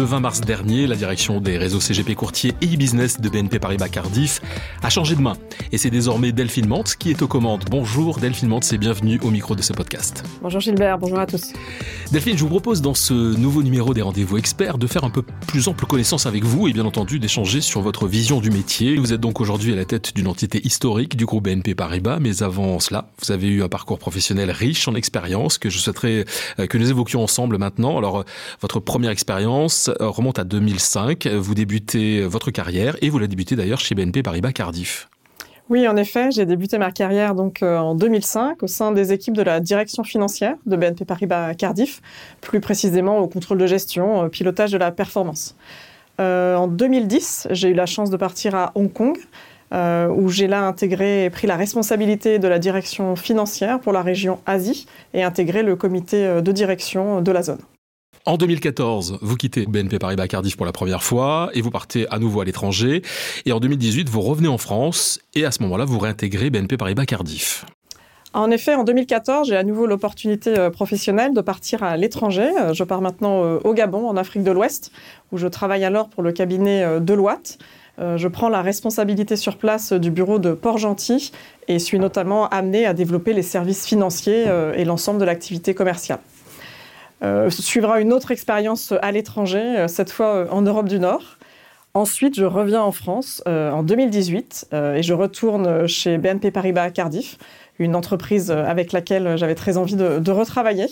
Le 20 mars dernier, la direction des réseaux CGP Courtier et e-business de BNP Paribas Cardiff a changé de main. Et c'est désormais Delphine Mantz qui est aux commandes. Bonjour Delphine Mantz et bienvenue au micro de ce podcast. Bonjour Gilbert, bonjour à tous. Delphine, je vous propose dans ce nouveau numéro des rendez-vous experts de faire un peu plus ample connaissance avec vous et bien entendu d'échanger sur votre vision du métier. Vous êtes donc aujourd'hui à la tête d'une entité historique du groupe BNP Paribas, mais avant cela, vous avez eu un parcours professionnel riche en expérience que je souhaiterais euh, que nous évoquions ensemble maintenant. Alors, votre première expérience euh, remonte à 2005. Vous débutez votre carrière et vous la débutez d'ailleurs chez BNP Paribas Cardiff. Oui, en effet, j'ai débuté ma carrière donc euh, en 2005 au sein des équipes de la direction financière de BNP Paribas Cardiff, plus précisément au contrôle de gestion, au pilotage de la performance. Euh, en 2010, j'ai eu la chance de partir à Hong Kong, où j'ai là intégré et pris la responsabilité de la direction financière pour la région Asie et intégré le comité de direction de la zone. En 2014, vous quittez BNP Paribas Cardiff pour la première fois et vous partez à nouveau à l'étranger. Et en 2018, vous revenez en France et à ce moment-là, vous réintégrez BNP Paribas Cardiff. En effet, en 2014, j'ai à nouveau l'opportunité euh, professionnelle de partir à l'étranger. Euh, je pars maintenant euh, au Gabon, en Afrique de l'Ouest, où je travaille alors pour le cabinet Deloitte. Je prends la responsabilité sur place du bureau de Port-Gentil et suis notamment amené à développer les services financiers et l'ensemble de l'activité commerciale. Euh, suivra une autre expérience à l'étranger, euh, cette fois euh, en Europe du Nord. Ensuite, je reviens en France en 2018 et je retourne chez BNP Paribas Cardiff, une entreprise avec laquelle j'avais très envie de, de retravailler.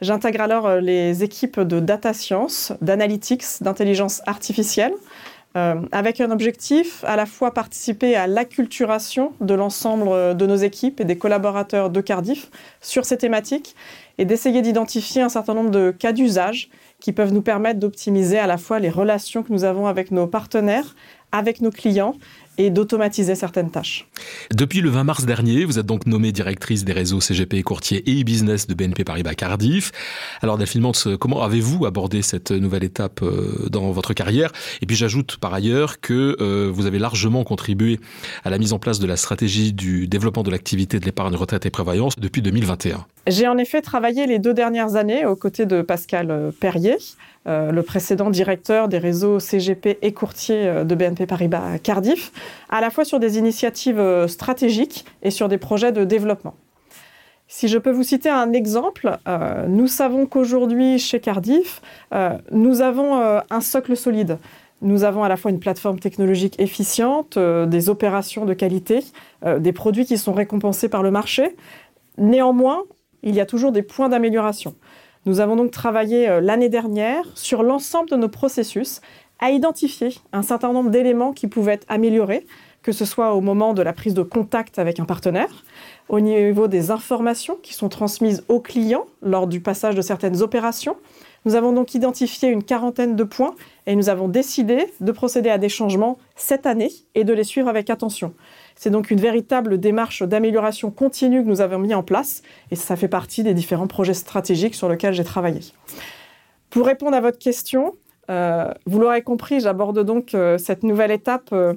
J'intègre alors les équipes de data science, d'analytics, d'intelligence artificielle, avec un objectif à la fois participer à l'acculturation de l'ensemble de nos équipes et des collaborateurs de Cardiff sur ces thématiques et d'essayer d'identifier un certain nombre de cas d'usage qui peuvent nous permettre d'optimiser à la fois les relations que nous avons avec nos partenaires, avec nos clients et d'automatiser certaines tâches. Depuis le 20 mars dernier, vous êtes donc nommée directrice des réseaux CGP courtier et e-business de BNP Paribas Cardiff. Alors Delphine Mantz, comment avez-vous abordé cette nouvelle étape euh, dans votre carrière? Et puis j'ajoute par ailleurs que euh, vous avez largement contribué à la mise en place de la stratégie du développement de l'activité de l'épargne retraite et prévoyance depuis 2021. J'ai en effet travaillé les deux dernières années aux côtés de Pascal euh, Perrier, euh, le précédent directeur des réseaux CGP et courtier euh, de BNP Paribas Cardiff, à la fois sur des initiatives stratégiques et sur des projets de développement. Si je peux vous citer un exemple, nous savons qu'aujourd'hui chez Cardiff, nous avons un socle solide. Nous avons à la fois une plateforme technologique efficiente, des opérations de qualité, des produits qui sont récompensés par le marché. Néanmoins, il y a toujours des points d'amélioration. Nous avons donc travaillé euh, l'année dernière sur l'ensemble de nos processus à identifier un certain nombre d'éléments qui pouvaient être améliorés, que ce soit au moment de la prise de contact avec un partenaire, au niveau des informations qui sont transmises aux clients lors du passage de certaines opérations. Nous avons donc identifié une quarantaine de points et nous avons décidé de procéder à des changements cette année et de les suivre avec attention. C'est donc une véritable démarche d'amélioration continue que nous avons mis en place et ça fait partie des différents projets stratégiques sur lesquels j'ai travaillé. Pour répondre à votre question, vous l'aurez compris, j'aborde donc euh, cette nouvelle étape euh,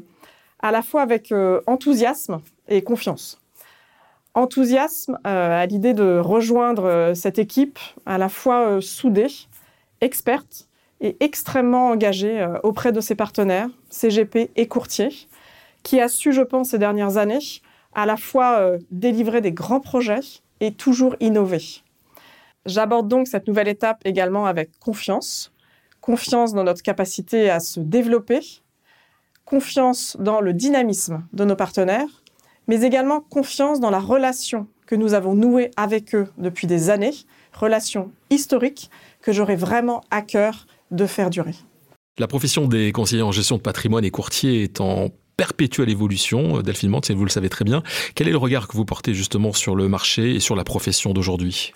à la fois avec enthousiasme et confiance. Enthousiasme à l'idée de rejoindre cette équipe à la fois soudée, experte et extrêmement engagée auprès de ses partenaires, CGP et courtiers, qui a su, je pense, ces dernières années, à la fois euh, délivrer des grands projets et toujours innover. J'aborde donc cette nouvelle étape également avec confiance, confiance dans notre capacité à se développer, confiance dans le dynamisme de nos partenaires, mais également confiance dans la relation que nous avons nouée avec eux depuis des années, relation historique que j'aurais vraiment à cœur de faire durer. La profession des conseillers en gestion de patrimoine et courtiers est en perpétuelle évolution, Delphine Mante, vous le savez très bien. Quel est le regard que vous portez justement sur le marché et sur la profession d'aujourd'hui?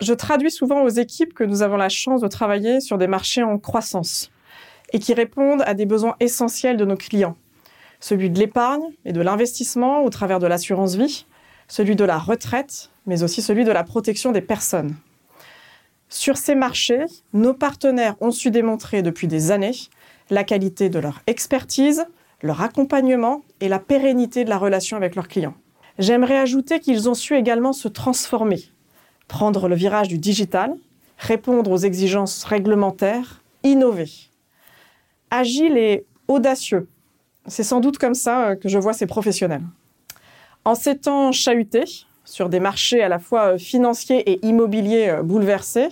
Je traduis souvent aux équipes que nous avons la chance de travailler sur des marchés en croissance et qui répondent à des besoins essentiels de nos clients. Celui de l'épargne et de l'investissement au travers de l'assurance vie, celui de la retraite, mais aussi celui de la protection des personnes. Sur ces marchés, nos partenaires ont su démontrer depuis des années la qualité de leur expertise, leur accompagnement et la pérennité de la relation avec leurs clients. J'aimerais ajouter qu'ils ont su également se transformer, prendre le virage du digital, répondre aux exigences réglementaires, innover. agile et audacieux. C'est sans doute comme ça que je vois ces professionnels. En ces temps chahutés, sur des marchés à la fois financiers et immobiliers bouleversés,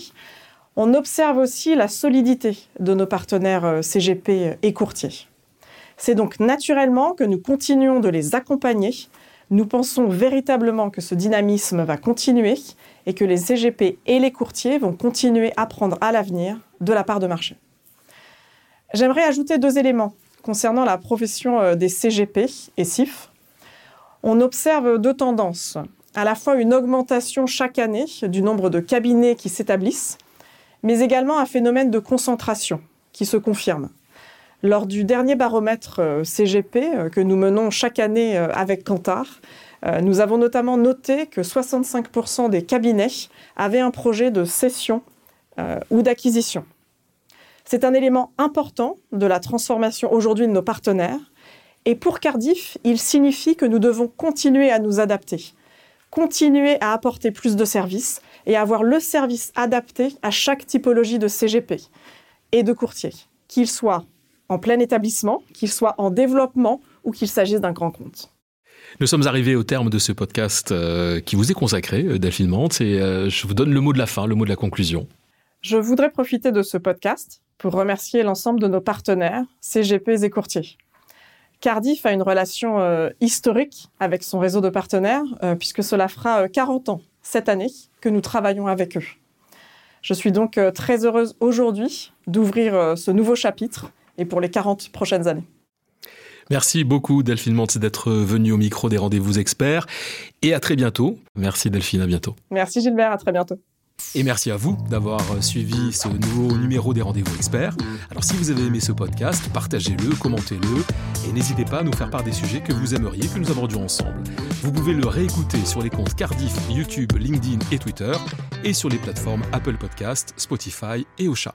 on observe aussi la solidité de nos partenaires CGP et courtiers. C'est donc naturellement que nous continuons de les accompagner. Nous pensons véritablement que ce dynamisme va continuer et que les CGP et les courtiers vont continuer à prendre à l'avenir de la part de marché. J'aimerais ajouter deux éléments concernant la profession euh, des CGP et CIF. On observe deux tendances. À la fois une augmentation chaque année du nombre de cabinets qui s'établissent, mais également un phénomène de concentration qui se confirme. Lors du dernier baromètre euh, CGP euh, que nous menons chaque année euh, avec Kantar, nous avons notamment noté que 65% des cabinets avaient un projet de cession ou d'acquisition. C'est un élément important de la transformation aujourd'hui de nos partenaires. Et pour Cardiff, il signifie que nous devons continuer à nous adapter, continuer à apporter plus de services et avoir le service adapté à chaque typologie de CGP et de courtier, qu'il soit en plein établissement, qu'il soit en développement ou qu'il s'agisse d'un grand compte. Nous sommes arrivés au terme de ce podcast euh, qui vous est consacré, euh, Delphine Mante, et euh, je vous donne le mot de la fin, le mot de la conclusion. Je voudrais profiter de ce podcast pour remercier l'ensemble de nos partenaires, CGP et courtiers. Cardiff a une relation historique avec son réseau de partenaires, puisque cela fera 40 ans cette année que nous travaillons avec eux. Je suis donc très heureuse aujourd'hui d'ouvrir ce nouveau chapitre et pour les 40 prochaines années. Merci beaucoup Delphine Mantz d'être venue au micro des rendez-vous experts et à très bientôt. Merci Delphine, à bientôt. Merci Gilbert, à très bientôt. Et merci à vous d'avoir suivi ce nouveau numéro des rendez-vous experts. Alors si vous avez aimé ce podcast, partagez-le, commentez-le et n'hésitez pas à nous faire part des sujets que vous aimeriez que nous abordions ensemble. Vous pouvez le réécouter sur les comptes Cardiff, YouTube, LinkedIn et Twitter et sur les plateformes Apple Podcast, Spotify et Ocha.